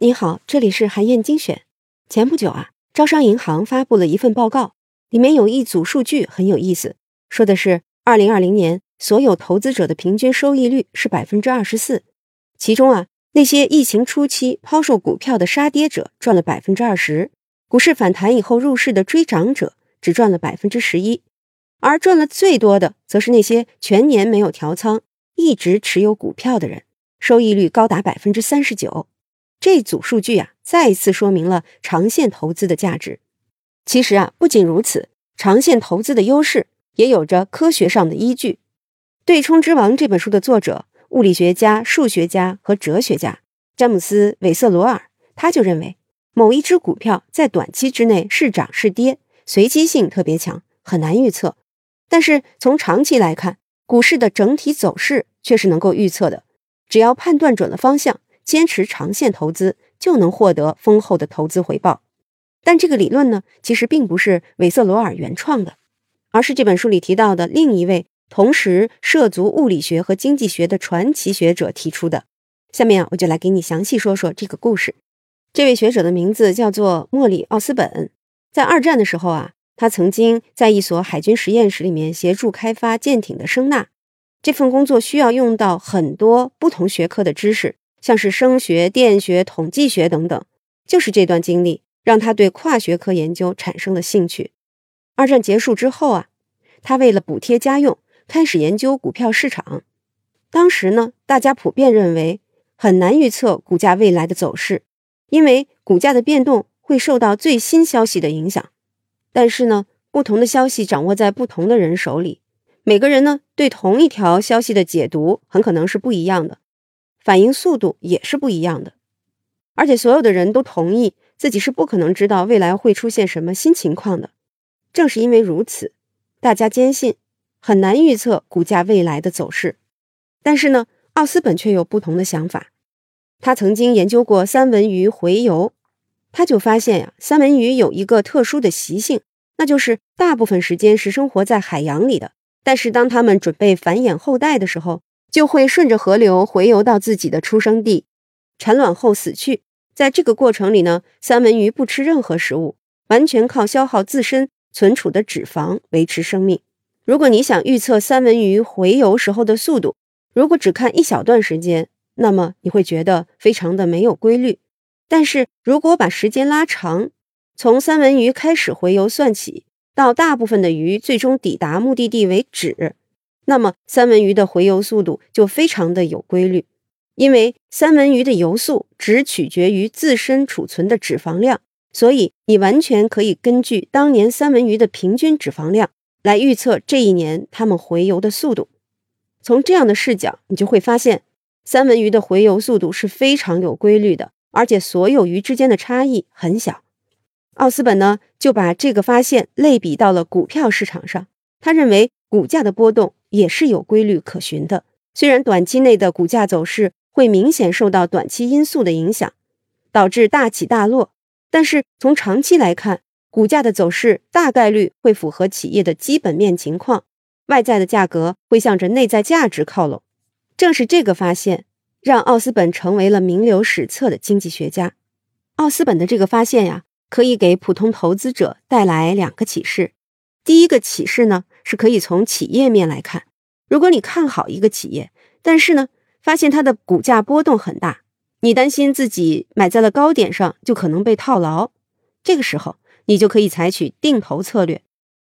你好，这里是韩燕精选。前不久啊，招商银行发布了一份报告，里面有一组数据很有意思，说的是二零二零年所有投资者的平均收益率是百分之二十四，其中啊，那些疫情初期抛售股票的杀跌者赚了百分之二十，股市反弹以后入市的追涨者只赚了百分之十一，而赚了最多的则是那些全年没有调仓、一直持有股票的人，收益率高达百分之三十九。这组数据啊，再一次说明了长线投资的价值。其实啊，不仅如此，长线投资的优势也有着科学上的依据。《对冲之王》这本书的作者、物理学家、数学家和哲学家詹姆斯·韦瑟罗尔，他就认为，某一只股票在短期之内是涨是跌，随机性特别强，很难预测。但是从长期来看，股市的整体走势却是能够预测的。只要判断准了方向。坚持长线投资就能获得丰厚的投资回报，但这个理论呢，其实并不是韦瑟罗尔原创的，而是这本书里提到的另一位同时涉足物理学和经济学的传奇学者提出的。下面啊，我就来给你详细说说这个故事。这位学者的名字叫做莫里奥斯本，在二战的时候啊，他曾经在一所海军实验室里面协助开发舰艇的声呐。这份工作需要用到很多不同学科的知识。像是声学、电学、统计学等等，就是这段经历让他对跨学科研究产生了兴趣。二战结束之后啊，他为了补贴家用，开始研究股票市场。当时呢，大家普遍认为很难预测股价未来的走势，因为股价的变动会受到最新消息的影响。但是呢，不同的消息掌握在不同的人手里，每个人呢对同一条消息的解读很可能是不一样的。反应速度也是不一样的，而且所有的人都同意自己是不可能知道未来会出现什么新情况的。正是因为如此，大家坚信很难预测股价未来的走势。但是呢，奥斯本却有不同的想法。他曾经研究过三文鱼洄游，他就发现呀，三文鱼有一个特殊的习性，那就是大部分时间是生活在海洋里的，但是当它们准备繁衍后代的时候。就会顺着河流回游到自己的出生地，产卵后死去。在这个过程里呢，三文鱼不吃任何食物，完全靠消耗自身存储的脂肪维持生命。如果你想预测三文鱼回游时候的速度，如果只看一小段时间，那么你会觉得非常的没有规律。但是如果把时间拉长，从三文鱼开始回游算起，到大部分的鱼最终抵达目的地为止。那么三文鱼的回游速度就非常的有规律，因为三文鱼的游速只取决于自身储存的脂肪量，所以你完全可以根据当年三文鱼的平均脂肪量来预测这一年它们回游的速度。从这样的视角，你就会发现三文鱼的回游速度是非常有规律的，而且所有鱼之间的差异很小。奥斯本呢就把这个发现类比到了股票市场上，他认为股价的波动。也是有规律可循的。虽然短期内的股价走势会明显受到短期因素的影响，导致大起大落，但是从长期来看，股价的走势大概率会符合企业的基本面情况，外在的价格会向着内在价值靠拢。正是这个发现，让奥斯本成为了名留史册的经济学家。奥斯本的这个发现呀，可以给普通投资者带来两个启示。第一个启示呢？是可以从企业面来看，如果你看好一个企业，但是呢，发现它的股价波动很大，你担心自己买在了高点上就可能被套牢，这个时候你就可以采取定投策略，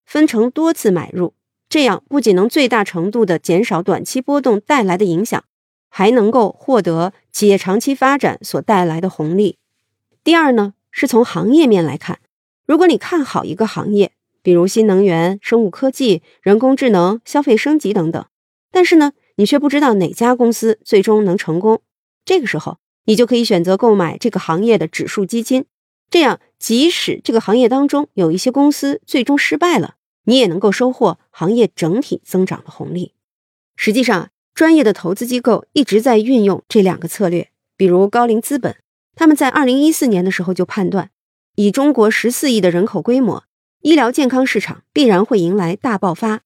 分成多次买入，这样不仅能最大程度的减少短期波动带来的影响，还能够获得企业长期发展所带来的红利。第二呢，是从行业面来看，如果你看好一个行业。比如新能源、生物科技、人工智能、消费升级等等，但是呢，你却不知道哪家公司最终能成功。这个时候，你就可以选择购买这个行业的指数基金，这样即使这个行业当中有一些公司最终失败了，你也能够收获行业整体增长的红利。实际上，专业的投资机构一直在运用这两个策略，比如高瓴资本，他们在二零一四年的时候就判断，以中国十四亿的人口规模。医疗健康市场必然会迎来大爆发，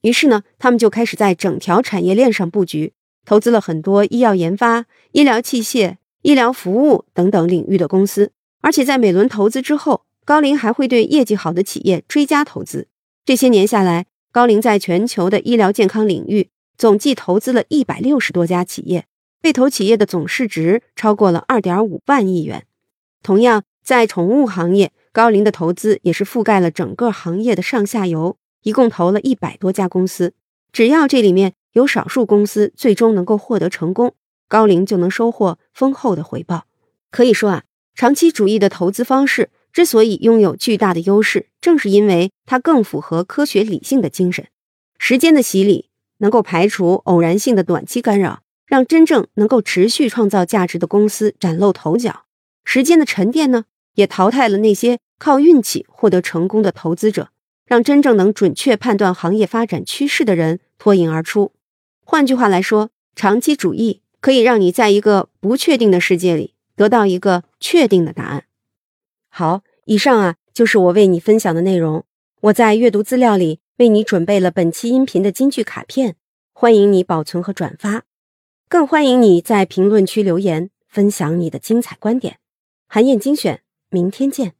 于是呢，他们就开始在整条产业链上布局，投资了很多医药研发、医疗器械、医疗服务等等领域的公司。而且在每轮投资之后，高瓴还会对业绩好的企业追加投资。这些年下来，高瓴在全球的医疗健康领域总计投资了一百六十多家企业，被投企业的总市值超过了二点五万亿元。同样，在宠物行业，高瓴的投资也是覆盖了整个行业的上下游，一共投了一百多家公司。只要这里面有少数公司最终能够获得成功，高瓴就能收获丰厚的回报。可以说啊，长期主义的投资方式之所以拥有巨大的优势，正是因为它更符合科学理性的精神。时间的洗礼能够排除偶然性的短期干扰，让真正能够持续创造价值的公司崭露头角。时间的沉淀呢，也淘汰了那些靠运气获得成功的投资者，让真正能准确判断行业发展趋势的人脱颖而出。换句话来说，长期主义可以让你在一个不确定的世界里得到一个确定的答案。好，以上啊就是我为你分享的内容。我在阅读资料里为你准备了本期音频的金句卡片，欢迎你保存和转发，更欢迎你在评论区留言分享你的精彩观点。韩燕精选，明天见。